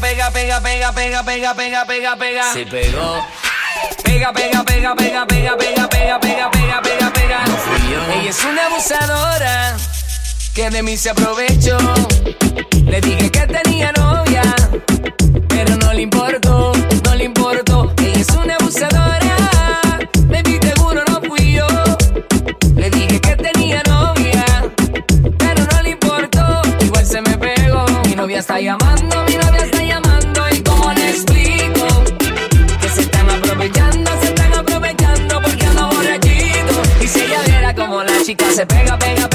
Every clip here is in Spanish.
pega, pega, pega, pega, pega, pega, pega, pega. Se pegó, Pega, pega, pega, pega, pega, pega, pega, pega, pega, pega, pega. Ella es una abusadora que de mí se aprovechó. Le dije que tenía novia, pero no le importó, no le importó. Ella es una abusadora, baby, seguro no fui yo. Le dije que tenía novia, pero no le importó. Igual se me pegó. Mi novia está llamando, música se pega, pega.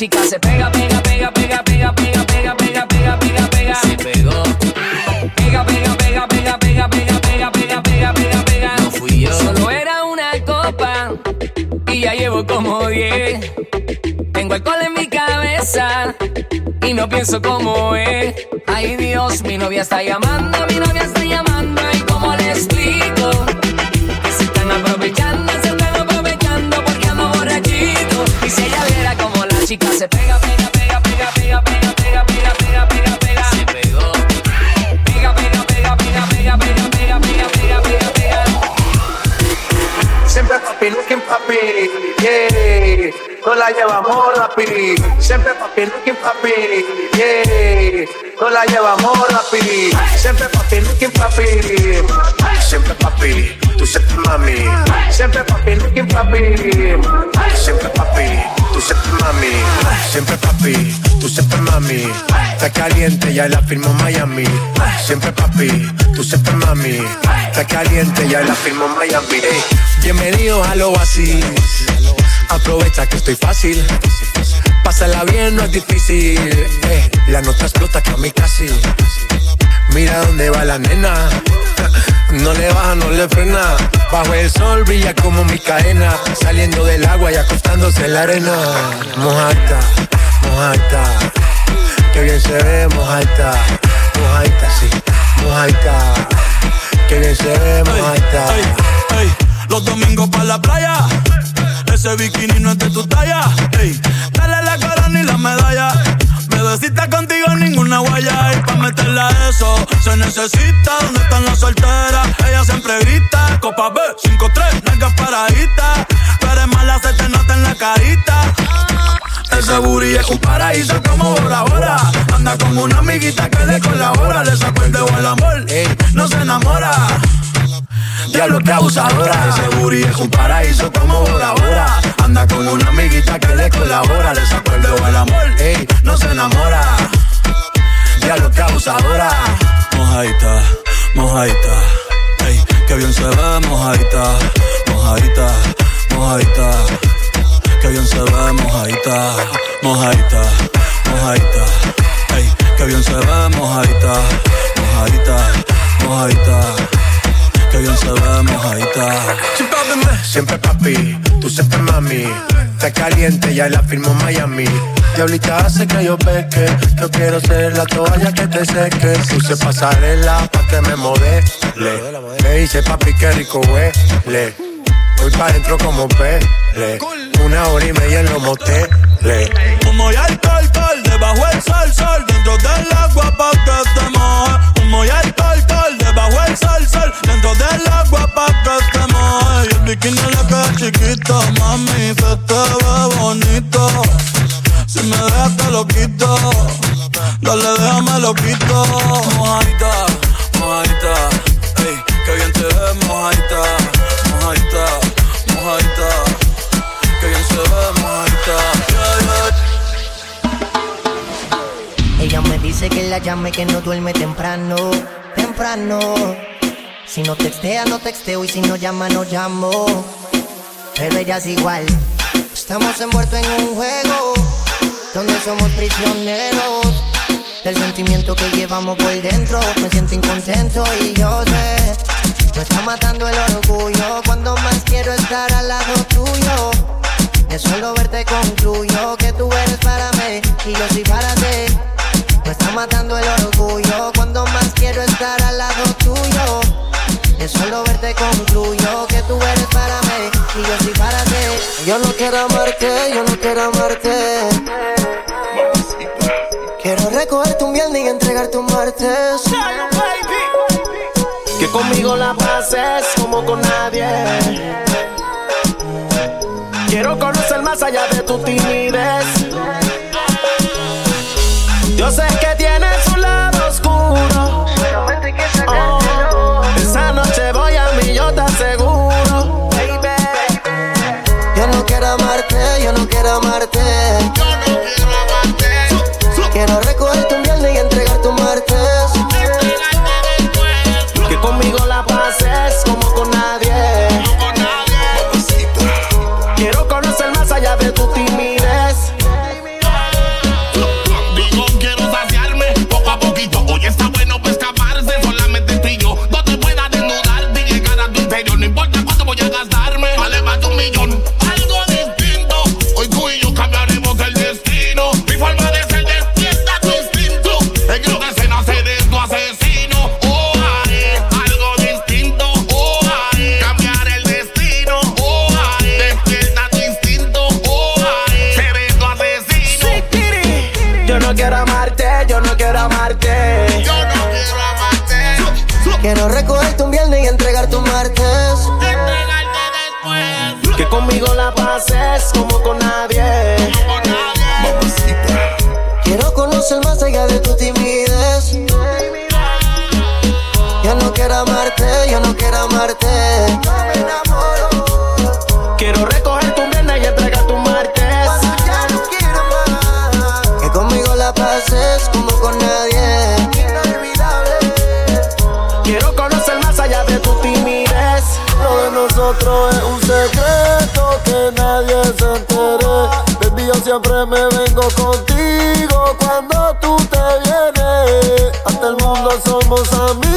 Chica se pega, pega, pega, pega, pega, pega, pega, pega, pega, pega, pega. Se pegó, Pega, pega, pega, pega, pega, pega, pega, pega, pega, pega, pega. no fui yo. Solo era una copa y ya llevo como 10. Tengo alcohol en mi cabeza y no pienso como es. Ay Dios, mi novia está llamando, mi novia está llamando y cómo le explico que se están aprovechando, se están aprovechando porque ando borrachito. Y si ella viera como chica se pega, pega, pega, pega, pega, pega, pega, pega, pega, pega, pega. Se pegó, Pega, pega, pega, pega, pega, pega, pega, pega, pega, pega, pega. Siempre papi, looking papi, yeah. No la llevamos rapi. Siempre papi, looking papi, yeah. No la llevamos rapi. Siempre papi, looking papi. Siempre papi, tú siempre mami. Siempre papi, looking papi. Siempre papi, tú siempre mami. Siempre papi, tú siempre mami. Está caliente, ya la firmó Miami. Siempre papi, tú siempre mami. Está caliente, ya la firmó Miami. Bienvenidos a lo así. Aprovecha que estoy fácil. Pásala bien, no es difícil. Eh, la nota explota que a mí casi. Mira dónde va la nena. No le baja, no le frena. Bajo el sol brilla como mi cadena. Saliendo del agua y acostándose en la arena. Mojata, mojata. Que bien se ve, mojata. Mojata, sí. Mojata. Que bien se ve, mojata. Los domingos para la playa. Ese bikini no es de tu talla. Ey, dale la corona y la medalla. Bebecita contigo ninguna guaya. Y pa' meterle a eso se necesita. ¿Dónde están las solteras? Ella siempre grita. Copa B, 5-3, nalgas paraditas. Tú eres mala, se te nota en la carita. Ese booty es un paraíso como Bora Bora. Anda con una amiguita que le colabora. Le sacó el dedo al amor. No se enamora. Diablo que abusadora. Ese booty es un paraíso como Bora Bora Anda con una amiguita que le colabora. Le sacó el amor, ey, no se enamora. Diablo que abusadora. Mojadita, mojadita Ey, que bien se ve mojadita Mojadita, mojadita. Que bien se ve mojadita Mojadita, mojadita Ey, que bien se ve mojadita Mojadita, mojadita que bien se ve mojadita. Siempre papi, tú siempre mami. Está caliente, ya la firmó Miami. Diablita hace que yo peque. Yo quiero ser la toalla que te seque. Puse pasarela pa' que me modele. Me dice papi que rico huele. Voy pa' dentro como pele. Una hora y media en los moteles. Humo y alcohol, alcohol, debajo el sol, sol, dentro del agua pa' que te moje. Humo y alcohol, debajo el sol, sol. Dentro del agua pa' que te mojes Y el bikini le queda chiquito Mami, se te ve bonito. Si me dejas te lo quito. Dale, déjame lo quito. Mojadita, mojadita. Ey, que bien te ve, mojadita. Mojadita, mojadita. Que bien se ve mojadita. Ella me dice que la llame que no duerme temprano. Si no textea, no texteo. Y si no llama, no llamo. Pero ella es igual. Estamos envueltos en un juego. Donde somos prisioneros. Del sentimiento que llevamos por dentro. Me siento incontento y yo sé. Me está matando el orgullo. Cuando más quiero estar al lado tuyo. De solo verte concluyo que tú eres para mí. Y yo soy para ti. Me está matando el orgullo cuando más quiero estar al lado tuyo. En solo verte concluyo que tú eres para mí y yo soy para ti. Yo no quiero amarte, yo no quiero amarte. Quiero recoger tu miel y entregar tu martes. Que conmigo la pases como con nadie. Quiero conocer más allá de tu timidez. yeah siempre me vengo contigo cuando tú te vienes. Hasta el mundo somos amigos.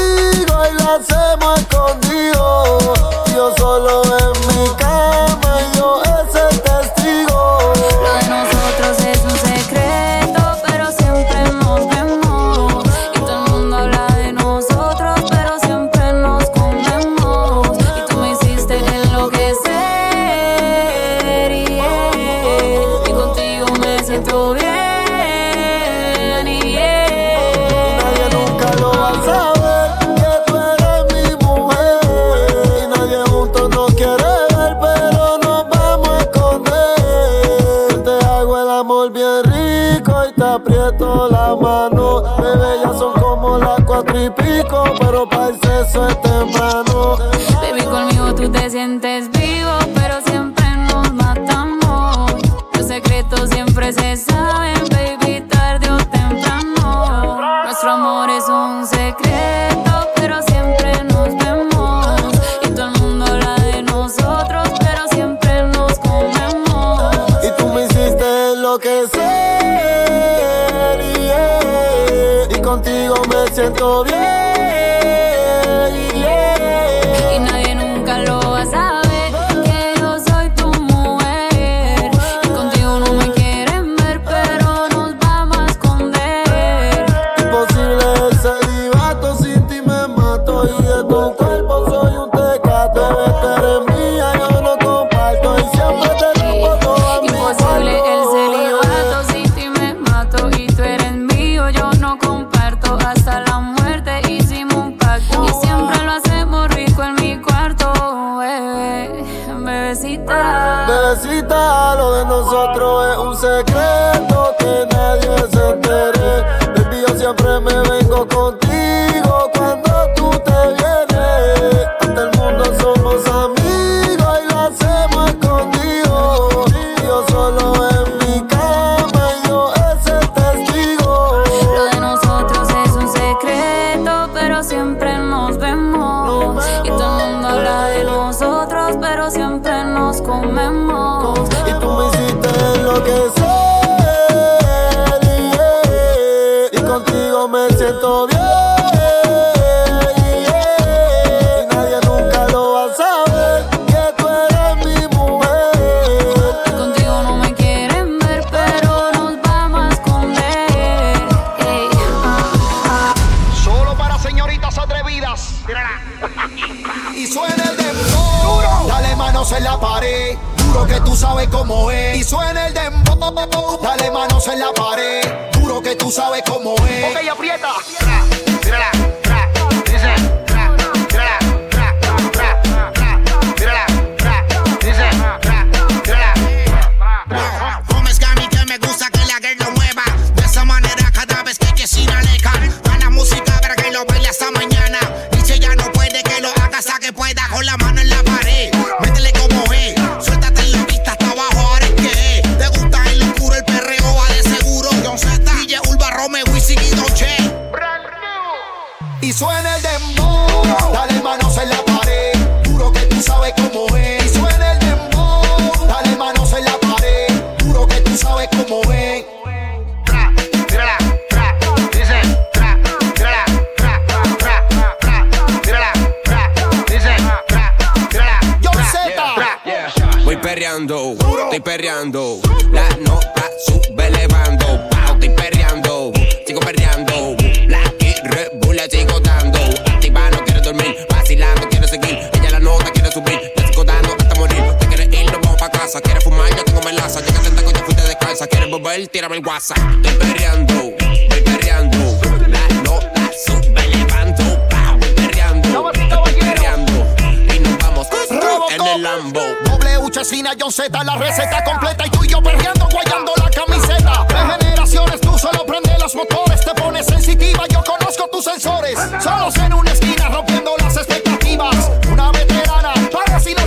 Y suena el dembow. Dale manos en la pared. Duro que tú sabes cómo es. Ok, aprieta. Perreando. La nota sube elevando. Pau, estoy perreando, sigo perreando. Black y Red Bull la sigo dando. Activa, no quiere dormir. Vacilando, quiere seguir. Ella la nota quiere subir. La sigo dando hasta morir. Te quieres ir, nos vamos pa' casa. Quieres fumar, yo tengo melaza. Llega senta con yo fuiste de casa. Quieres volver, tírame el WhatsApp. Estoy perreando, voy perreando. La nota sube elevando. Pau, estoy perreando, estoy perreando. Y nos vamos en el Lambo. W Chesina, John Z, la receta completa y tú y yo perreando, guayando la camiseta. De generaciones, tú solo prende los motores, te pones sensitiva, yo conozco tus sensores. Solos en una esquina, rompiendo las expectativas. Una veterana, para sin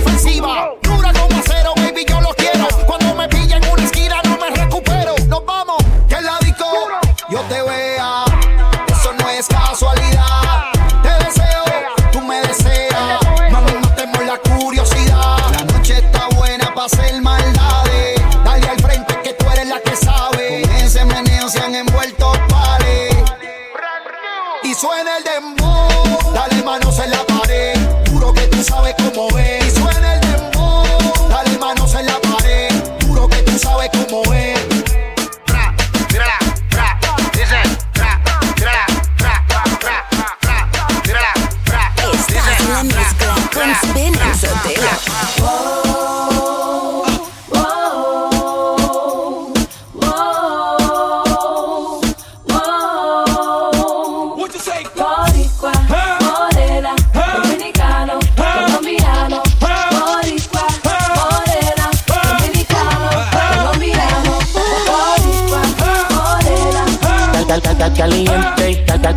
suena el dembow. Dale manos en la pared. Duro que tú sabes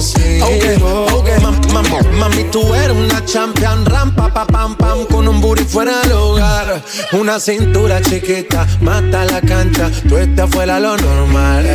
sigo. Mami, mami, tú eres una champion, rampa, pa, pam, pam, con un booty fuera del hogar. Una cintura chiquita, mata la cancha, tú estás fuera lo normal.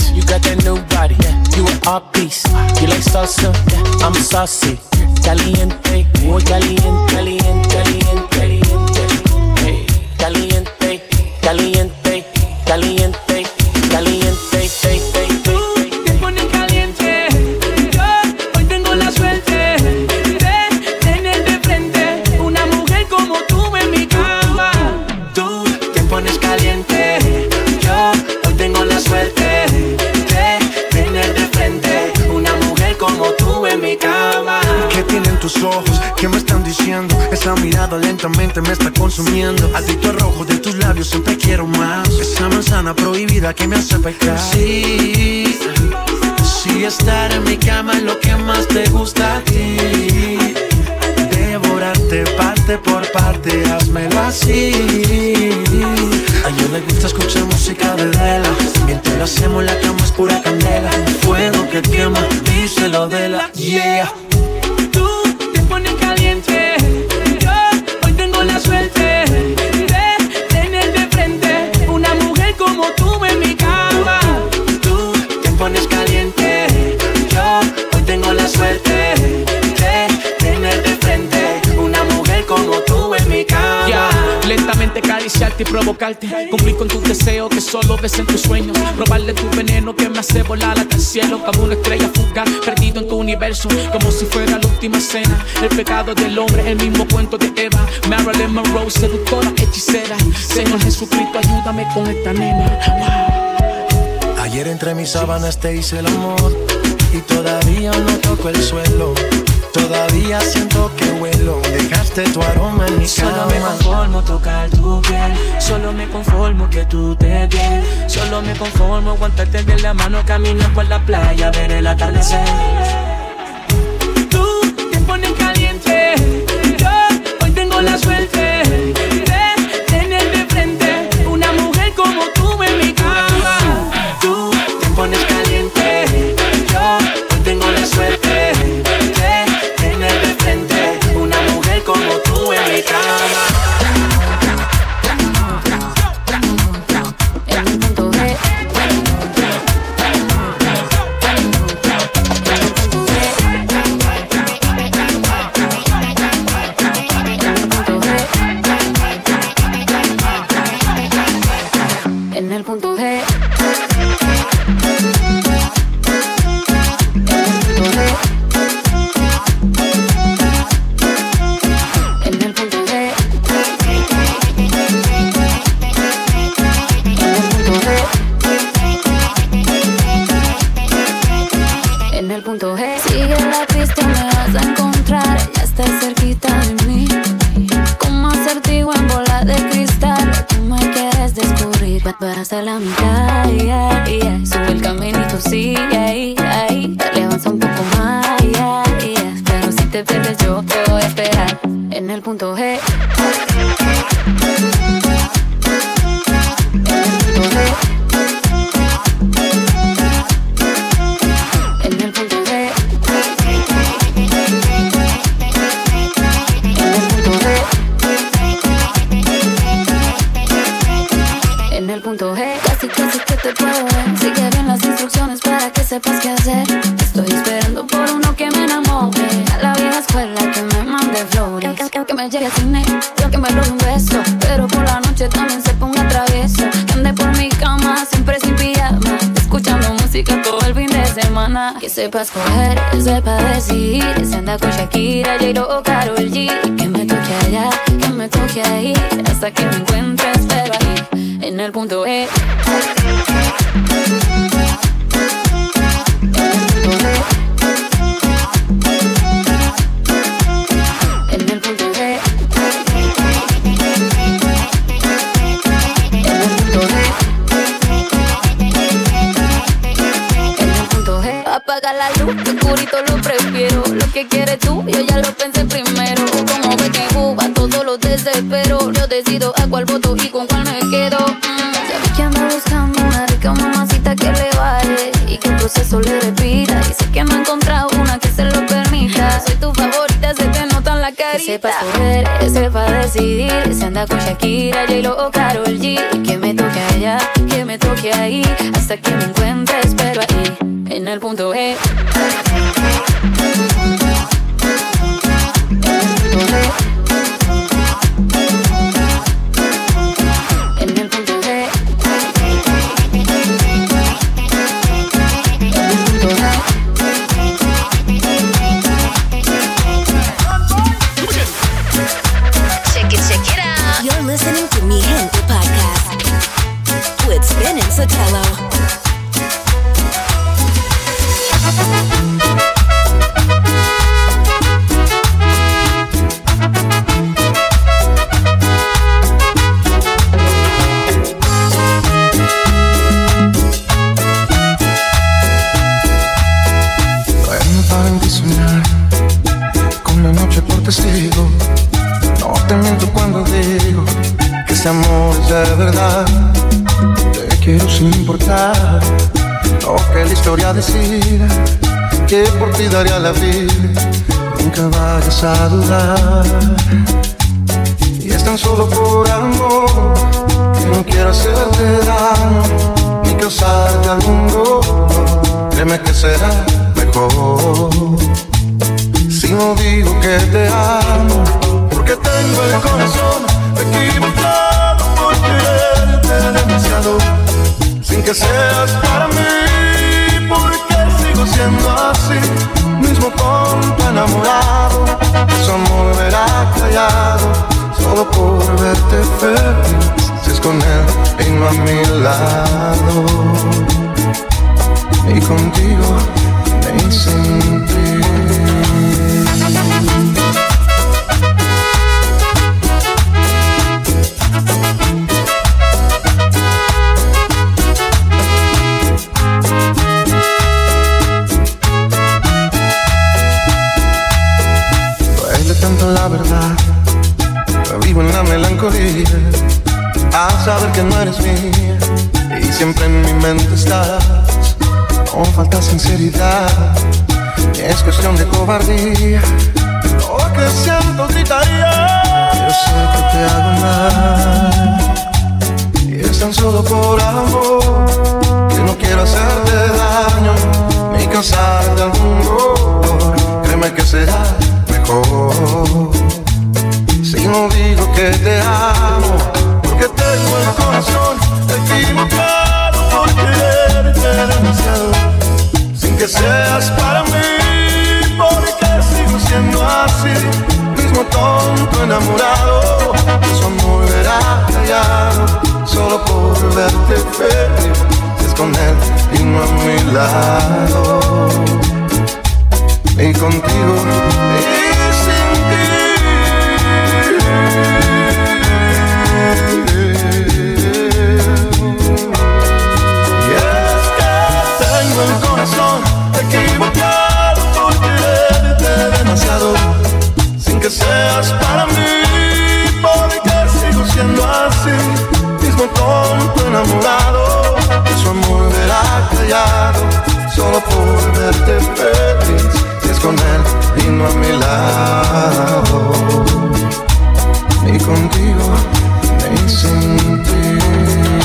Got that new body. Yeah. You an art piece. You like salsa? Yeah. I'm saucy. Caliente, muy caliente, caliente, caliente. ¿Qué tienen tus ojos? ¿Qué me están diciendo? Esa mirada lentamente me está consumiendo. Adicto al rojo de tus labios, siempre quiero más. Esa manzana prohibida que me hace pecar. Sí, sí, estar en mi cama es lo que más te gusta a ti. Devorarte parte por parte, házmelo así. A ella le gusta escuchar música de vela. Mientras lo hacemos, la cama es pura candela. Fuego que quema, díselo de la yeah. Suerte de tener de frente una mujer como tú en mi cama. Ya, lentamente acariciarte y provocarte. Cumplir con tus deseos que solo ves en tus sueños. Probarle tu veneno que me hace volar hasta el cielo. Como una estrella fugaz, perdido en tu universo. Como si fuera la última cena. El pecado del hombre, el mismo cuento de Eva. Marilyn Monroe, seductora, hechicera. Señor Jesucristo, ayúdame con esta nena. Ayer entre mis sábanas te hice el amor y todavía no toco el suelo. Todavía siento que vuelo. Dejaste tu aroma en mi Solo me cama. conformo tocar tu piel. Solo me conformo que tú te bien. Solo me conformo aguantarte de la mano, caminar por la playa, ver el atardecer. Tú te pones caliente. Yo hoy tengo la suerte proceso le repita. Y sé que no he encontrado una que se lo permita. Soy tu favorita, se te nota en la carita. Que sepa escoger, sepa decidir. Se anda con Shakira, J-Lo o Karol G. Que me toque allá, que me toque ahí. Hasta que me encuentres, pero ahí, en el punto E. ti daría la vida, nunca vayas a dudar. Y es tan solo por y contigo me sentí. Sinceridad, es cuestión de cobardía. Lo que siento gritaría. Yo sé que te hago mal. Y es tan solo por amor que no quiero hacerte daño ni causarte algún dolor. Créeme que será mejor si no digo que te amo, porque tengo el corazón equivocado por quererte demasiado, que seas para mí, porque sigo siendo así, mismo tonto enamorado, su amor verá callado, solo por verte feliz, es con él y no a mi lado, y contigo y sin Y Sin que seas para mí Porque sigo siendo así Mismo tonto enamorado Su amor verá callado Solo por verte feliz Si es con él y no a mi lado. Ni contigo ni sin ti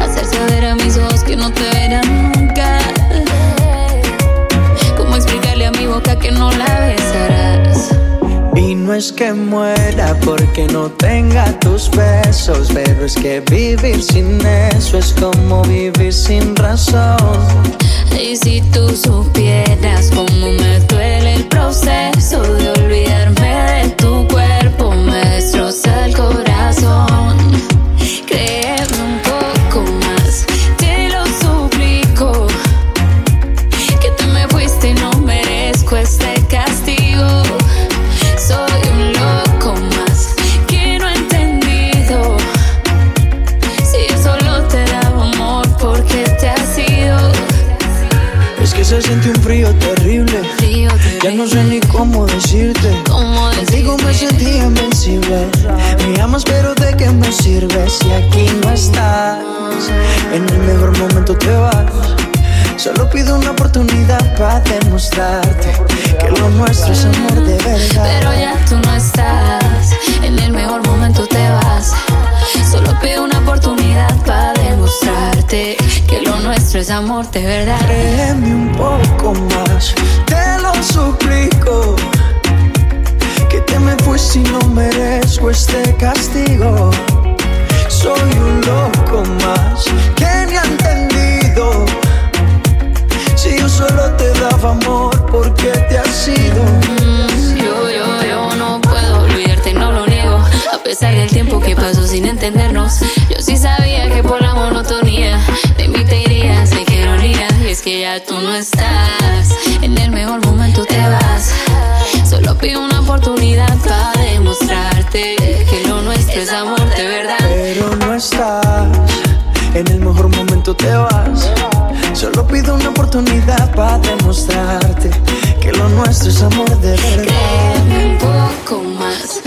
Hacer saber a mis ojos que no te verán nunca. ¿Cómo explicarle a mi boca que no la besarás? Y no es que muera porque no tenga tus besos, pero es que vivir sin eso es como vivir sin razón. Y si tú supieras cómo me duele el proceso de olvidarme no sé ni cómo decirte. Contigo me sentí invencible. Me amas, pero ¿de qué me sirve si aquí no estás? En el mejor momento te vas. Solo pido una oportunidad para demostrarte que lo nuestro es amor de verdad. Pero ya tú no estás, en el mejor momento te vas. Solo pido una oportunidad para demostrarte que lo nuestro es amor de verdad. Créeme un poco más, te lo suplico. Que te me fuiste y no merezco este castigo. Soy un loco más que ni ha entendido. Si yo solo te daba amor, porque te has ido? Yo, pesar del tiempo que pasó sin entendernos, yo sí sabía que por la monotonía de mí te irías, de que ironía. Y es que ya tú no estás, en el mejor momento te vas. Solo pido una oportunidad para demostrarte que lo nuestro es amor de verdad. Pero no estás, en el mejor momento te vas. Solo pido una oportunidad para demostrarte que lo nuestro es amor de verdad. Créeme un poco más,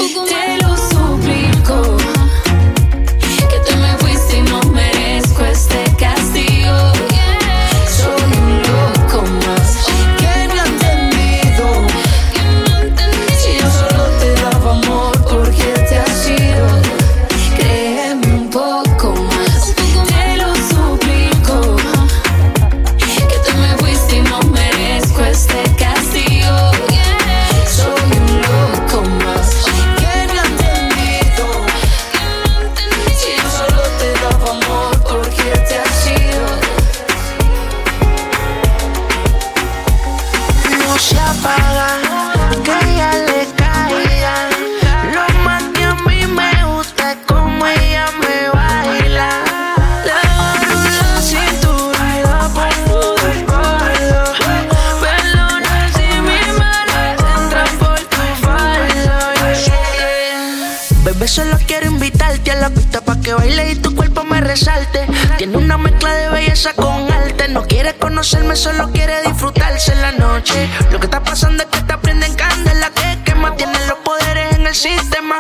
solo quiere disfrutarse en la noche. Lo que está pasando es que te prenden candela que quema. Tienen los poderes en el sistema.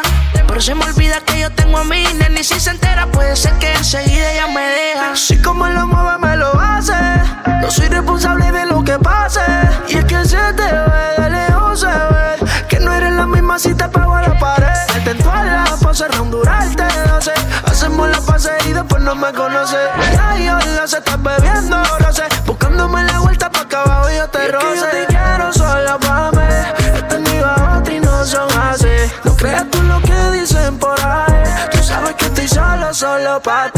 Pero se me olvida que yo tengo a mi nene. Y si se entera, puede ser que enseguida ella me deja. Así como lo mueve, me lo hace. No soy responsable de lo que pase. Y es que se te ve de lejos, se ve que no eres la misma si te pego a la pared. Te la pose, durarte, sé Hacemos la pase y después no me conoces. Ya yo la se estás bebiendo, no sé. Buscándome la vuelta pa' acá abajo yo te roce. yo te quiero sola pa' mí. He tenido a otra y no son así. No creas tú lo que dicen por ahí. Tú sabes que estoy solo, solo pa' ti.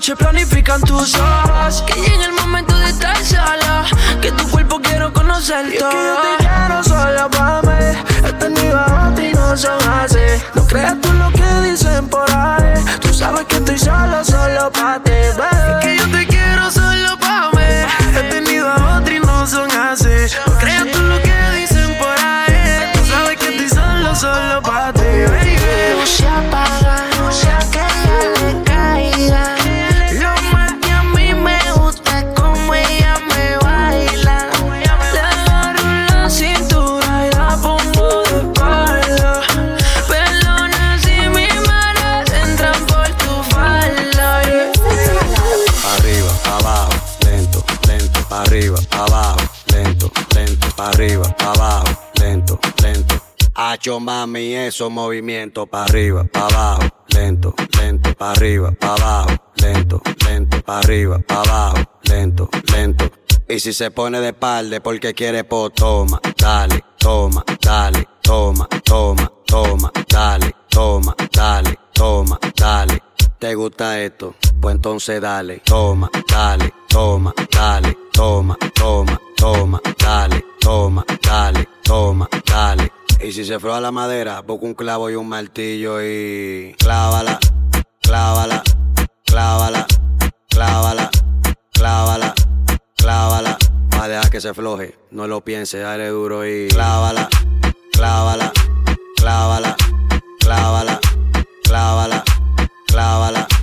Noche planifican tus ojos Que llegue el momento de estar sola. Que tu cuerpo quiero conocer todo y es que yo te quiero sola pa' mí He tenido a y no son así No creas tú lo que dicen por ahí. Tú sabes que estoy solo, Hacho mami, eso movimiento pa' arriba, pa' abajo, lento, lento, pa' arriba, pa' abajo, lento, lento, pa' arriba, pa' abajo, lento, lento. Y si se pone de palde porque quiere po, toma, dale, toma, dale, toma, toma, toma, dale, toma, dale, toma, dale. ¿Te gusta esto? Pues entonces dale, toma, dale, toma, dale, toma, toma, toma, dale, toma, dale, toma, dale. Y si se froa la madera, busca un clavo y un martillo y clávala, clávala, clávala, clávala, clávala, clávala. Va a dejar que se floje, no lo piense, dale duro y clávala, clávala, clávala, clávala, clávala, clávala.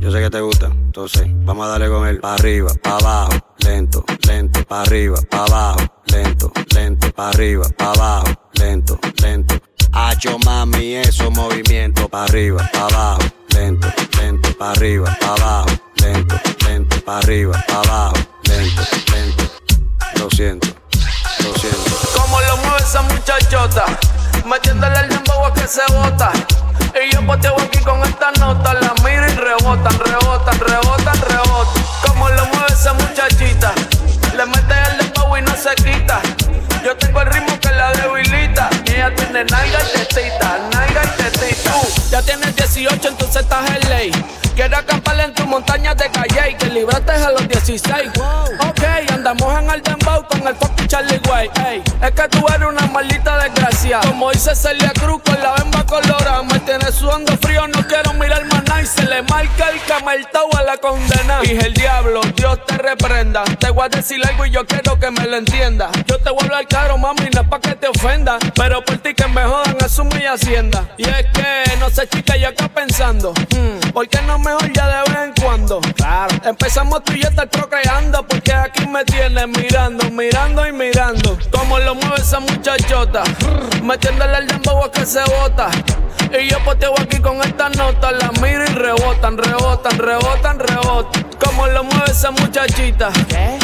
Yo sé que te gusta, entonces vamos a darle con él. Pa' arriba, pa' abajo, lento, lento, pa' arriba, pa' abajo, lento, lento, pa' arriba, pa' abajo, lento, lento. Hacho mami, eso movimiento, pa' arriba, pa' abajo, lento, lento, pa' arriba, pa' abajo, lento, lento, pa' arriba, pa' abajo, lento, lento. Lo siento, lo siento. Como lo mueve esa muchachota, metiéndole el dembow a que se bota. Y yo poteo aquí con esta nota, la miro y rebotan, rebotan, rebotan, rebotan. Como lo mueve esa muchachita, le mete el dembow y no se quita. Yo tengo el ritmo que la debilita. Y ella tiene nalga y tetita, nalga y tetita. ya tienes 18, entonces estás en ley. Quiero acampar en tu montaña de calle y que libraste a los 16. Ok, andamos en el dembow con el fucking Charlie. Ey, es que tú eres una maldita como dice Celia Cruz con la bemba colorada. Me tiene sudando frío, no quiero mirar más nada. Y se le marca el camartao a la condena. Dije el diablo, Dios te reprenda. Te voy a decir algo y yo quiero que me lo entienda. Yo te voy a hablar caro, mami, no es pa' que te ofenda. Pero por ti que me jodan, asumo y hacienda. Y es que, no sé, chica, yo acá pensando. Hmm, ¿Por qué no mejor ya de vez en cuando? Claro. Empezamos tú y yo estar procreando. Porque aquí me tienes mirando, mirando y mirando. Como lo mueve esa muchachota, metiéndole el dembow a que se bota. Y yo poteo aquí con esta nota, la miro y rebotan, rebotan, rebotan, rebotan. Como lo mueve esa muchachita. ¿Qué?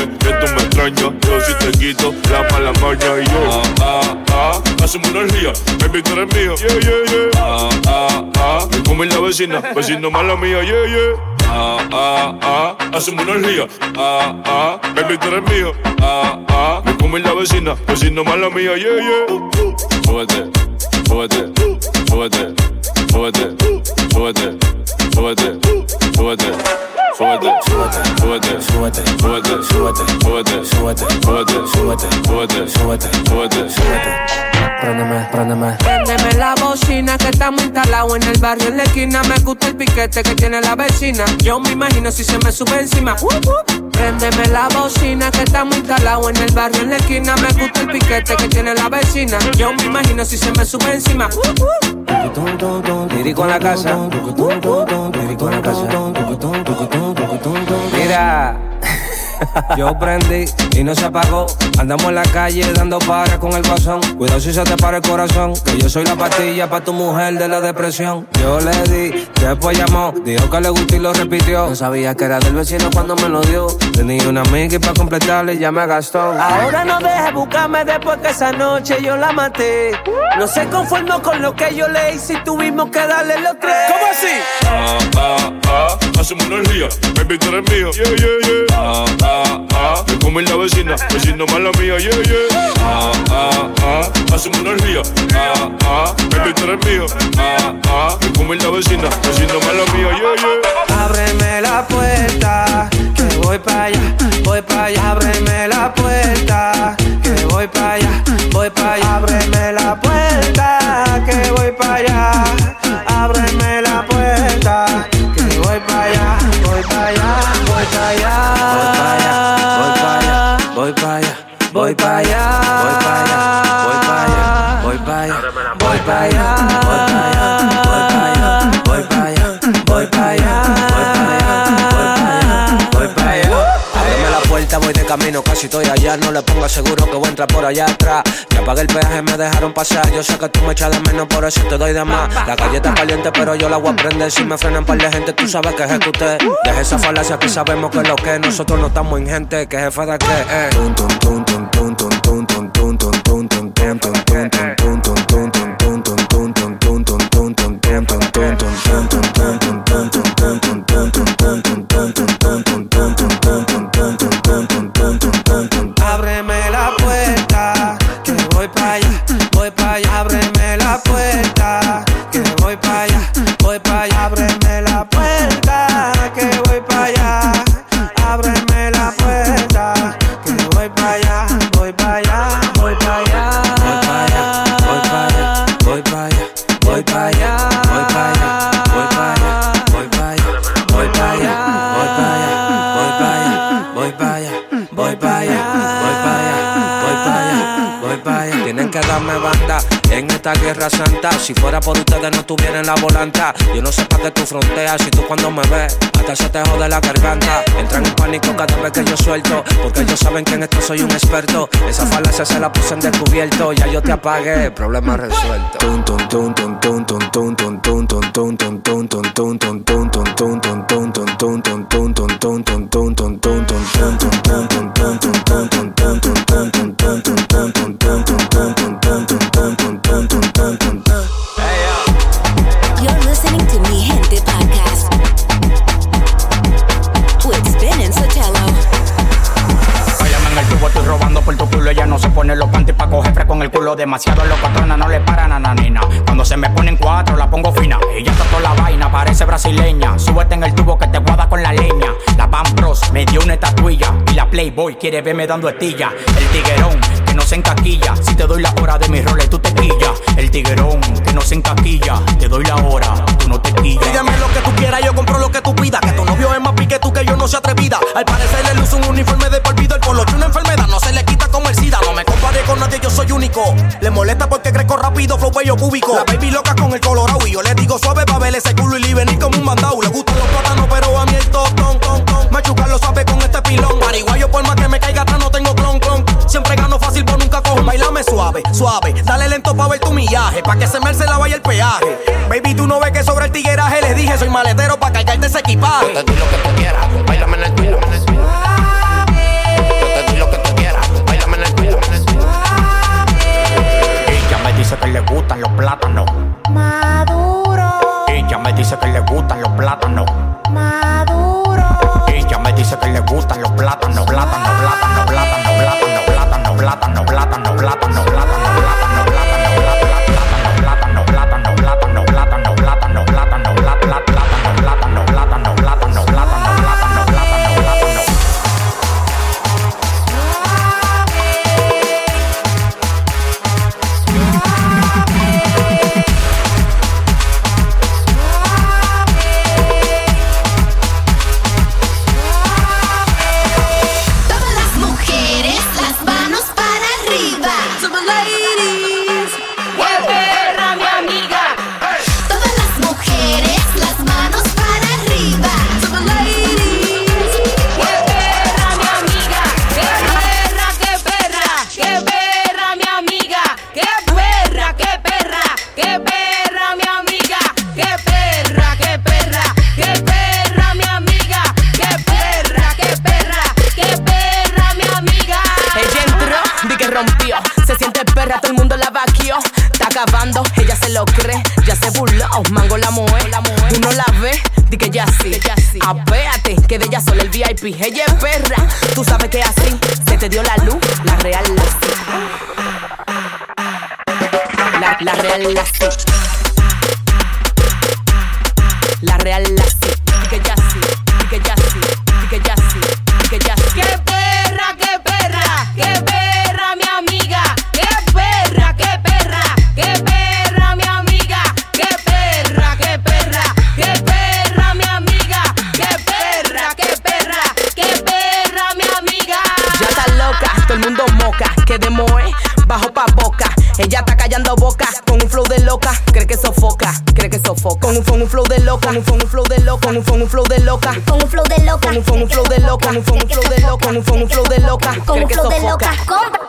sabes que tú me extrañas. Yo si te quito la mala maña y yo. Ah, ah, ah, hacemos una energía, baby, tú eres mío. Yeah, yeah, yeah. Ah, ah, ah, me come la vecina, vecino mala mía, yeah, yeah. Ah, ah, ah, hacemos una energía. Ah, ah, baby, tú eres mío. Ah, ah, me come la vecina, vecino mala mía, yeah, yeah. Súbete, súbete, súbete, súbete, súbete, súbete, súbete súbete, súbete, súbete. Préndeme, préndeme. La bocina que estamos instalados en el barrio, en la esquina. Me gusta el piquete que tiene la vecina. Yo me imagino si se me sube encima. Préndeme la bocina que estamos instalados en el barrio, en la esquina. Me gusta el piquete que tiene la vecina. Yo me imagino si se me sube encima. Dirico en la casa. Dirico en la casa. Mira. Yo prendí y no se apagó. Andamos en la calle dando para con el guasón. Cuidado si se te para el corazón, que yo soy la pastilla para tu mujer de la depresión. Yo le di, después llamó, dijo que le gustó y lo repitió. No sabía que era del vecino cuando me lo dio. Tenía una amiga y para completarle ya me gastó. Ahora no dejes buscarme después que esa noche yo la maté. No se conformó con lo que yo le hice y tuvimos que darle los tres. ¿Cómo así? Ah, ah, ah, hacemos energía, baby, tú eres mío. Yeah, yeah, yeah. Ah, ah, ah, ah. Me comí la vecina, vecino mala mía, yeah, yeah. Ah, ah, ah. Hace una energía, ah, ah. Baby, tú eres mío, ah, ah. Me comí la vecina, vecino mala mía, yeah, yeah. Ábreme la puerta, que voy para allá, voy para allá. Ábreme la puerta, que voy para allá, voy para allá. Ábreme la puerta, que voy para allá. Ábreme la puerta. Voy para allá, voy para allá, voy para allá. Voy para allá, voy para allá, voy para allá. Voy para allá, voy para allá, voy para allá. Voy para allá. vuelta voy de camino, casi estoy allá. No le pongo seguro que voy a entrar por allá atrás. Ya pagué el peaje, me dejaron pasar. Yo sé que tú me echas de menos, por eso te doy de más. La calle está caliente, pero yo la voy a prender. Si me frenan par de gente, tú sabes que ejecuté. Deja esa falacia que sabemos que es lo que nosotros no estamos ingentes. Que jefe de qué, eh. Ustedes no tuviera la volanta. Yo no sé para qué tu frontera si tú cuando me ves hasta se te jode la garganta. Entran en pánico cada vez que yo suelto, porque ellos saben que en esto soy un experto. Esa falacia se la puse en descubierto, ya yo te apagué, problema resuelto. Demasiado los patronas no le paran a nanina. Cuando se me ponen cuatro, la pongo fina. Ella está toda la vaina, parece brasileña. Súbete en el tubo que te guada con la leña. La Van Bros me dio una estatuilla. Y la Playboy quiere verme dando estilla. El tiguerón que no se encaquilla. Si te doy la hora de mis roles, tú te quillas. mango la mujer. Tú no la ves, di que ya sí. Apéate, que de ella solo el VIP. Ella es perra, tú sabes que así se te dio la luz, la real la La, la real la La real la loca, con un, flow de loca, con un, flow de loca. Con un flow de loca. Con un, flow de loca, con un, un flow de loca, con un, flow de loca. Con un flow de loca. Compra,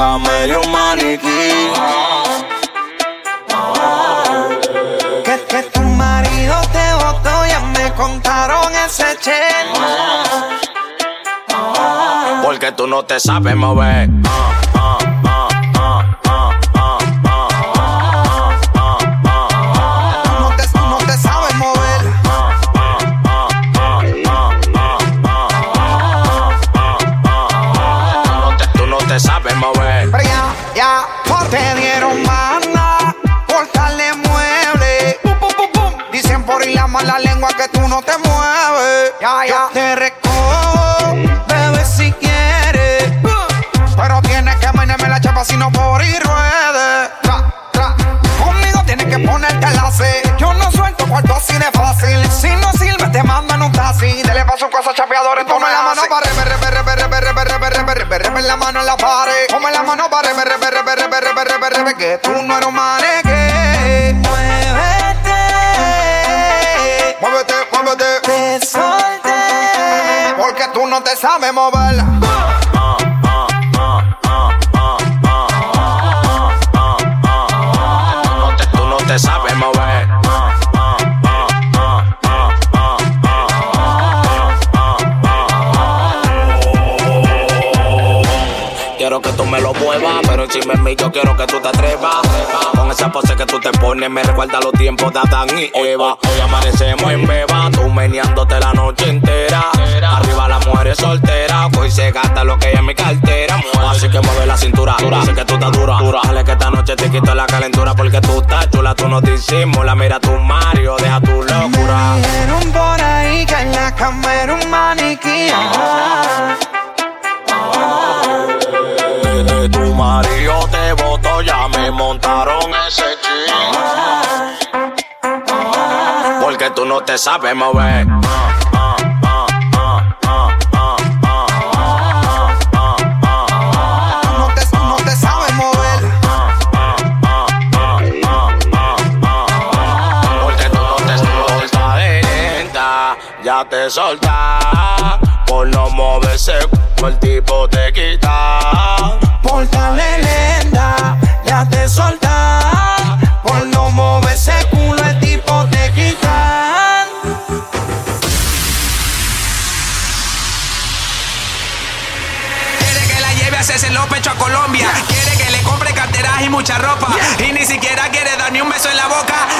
era un maniquí. Que, que tu marido te botó, ya me contaron ese chen. Porque tú no te sabes mover. mano para que tú no eres un maneque. Muévete, muévete, muévete. Porque tú no te sabes mover. me recuerdan los tiempos de Adán y Eva. Hoy amanecemos en beba, tú meneándote la noche entera. Arriba las mujeres solteras, hoy se gasta lo que hay en mi cartera. Así que mueve la cintura, dura. que tú estás dura. dura. Dale que esta noche te quito la calentura porque tú estás chula, tú no te la Mira tu Mario, deja tu locura. Me dijeron por ahí que en la cama era un maniquí. Eh, eh, tu marido te voto, ya me montaron ese Tú no te sabes mover. No te sabes mover. Porque tú no te solta lenta Ya te soltas Por no moverse Por el tipo te quita. Lele mucha ropa. Y ni siquiera quiere darme un beso en la boca.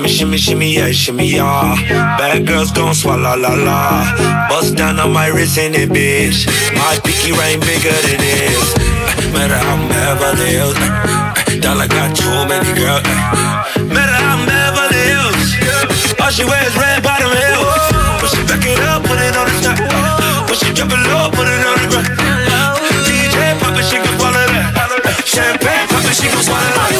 Shimmy, shimmy, shimmy, yeah, shimmy, yeah. Bad girls gon' swallow la la. Bust down on my wrist in it, bitch. My pinky ring bigger than this. Uh, matter I'm Beverly Hills. Uh, uh, dollar got too many girls. Matter I'm Beverly Hills. All she wears red bottom heels. Push it back it up, put it on the top. Push it, drop it low, put it on the ground. DJ pop it, she gon' swallow that. Champagne pop it, she gon' swallow that.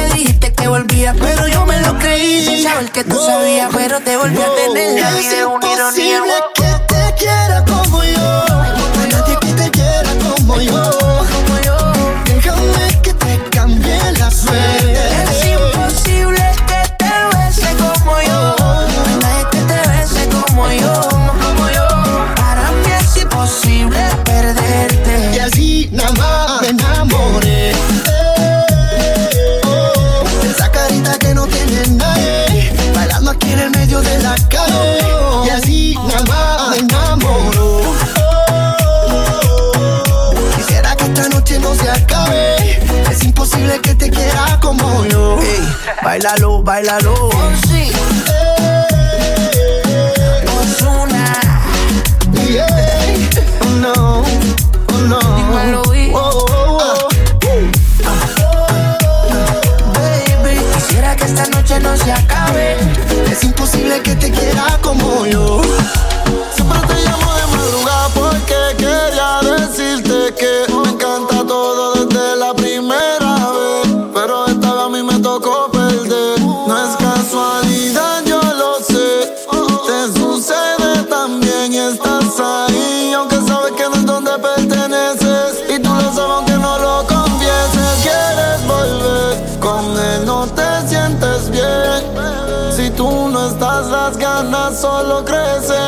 dijiste que volvías, pero yo me lo creí sin saber que tú wow. sabías, pero te volví wow. a tener. La vida es una ironía. Wow. que te quiera como yo. No hay que te quiera como yo. Déjame que te cambie la suerte. que te quiera como yo. Ey, bailalo, bailalo. Sí. No, oh oh, oh. Baby, quisiera que esta noche no se acabe. Es imposible que te quiera como yo. solo crece.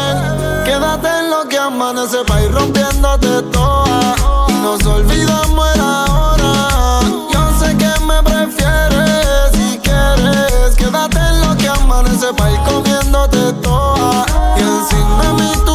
Quédate en lo que amanece pa' ir rompiéndote toa. Y nos olvidamos ahora. Yo sé que me prefieres si quieres. Quédate en lo que amanece pa' ir comiéndote toa. Y encima mi tu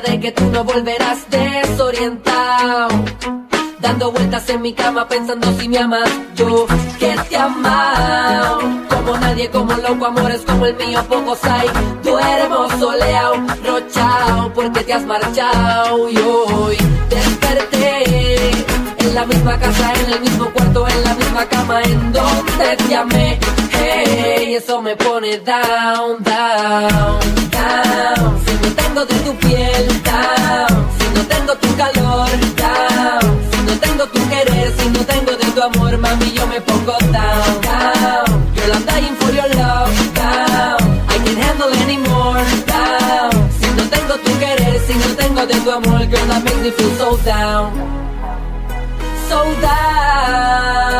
de que tú no volverás desorientado. Dando vueltas en mi cama pensando si me amas, yo que te amado. Como nadie, como loco, amores como el mío, pocos hay. Duermo soleado, rochao, porque te has marchado. Y hoy desperté en la misma casa, en el mismo cuarto, en la misma cama, en donde te amé eso me pone down, down, down. Si no tengo de tu piel, down. Si no tengo tu calor, down. Si no tengo tu querer, si no tengo de tu amor, mami, yo me pongo down, down. Girl, I'm dying for your love, down. I can't handle anymore, down. Si no tengo tu querer, si no tengo de tu amor, girl, that makes me feel so down. So down.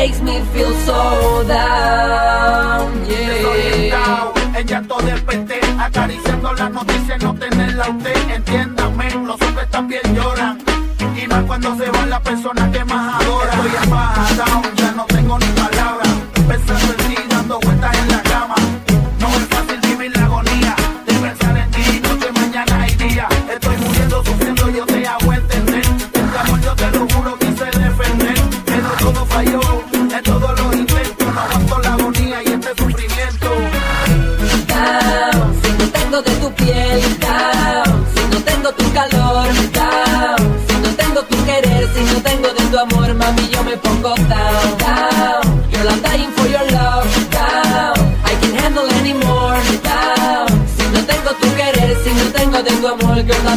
Makes me feel so down, yeah. En llanto desperté, acariciando la noticia, no tenerla a usted. Entiéndame, los hombres también lloran. Y más cuando se va la persona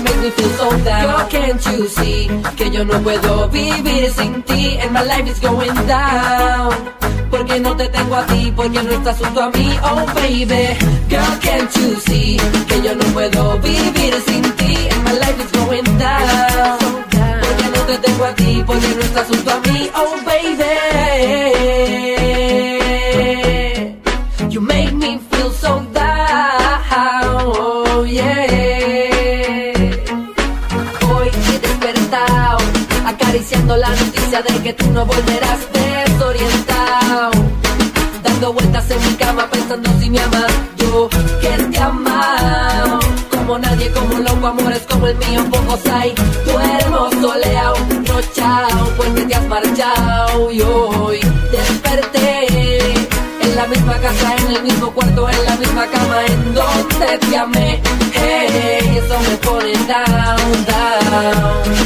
makes me feel so down. Girl, can't you see que yo no puedo vivir sin ti? And my life is going down. Porque no te tengo a ti, porque no estás junto a mí, oh baby. Girl, can't you see que yo no puedo vivir sin ti? And my life is going down. Porque no te tengo a ti, porque no estás junto a mí, oh baby. De que tú no volverás desorientado. Dando vueltas en mi cama pensando si me amas, yo que te amo. Como nadie, como loco, amores como el mío, pocos hay. Duermo soleado, rochao, porque te has marchado. Y hoy desperté en la misma casa, en el mismo cuarto, en la misma cama, en donde te amé. Hey, eso me pone down, down.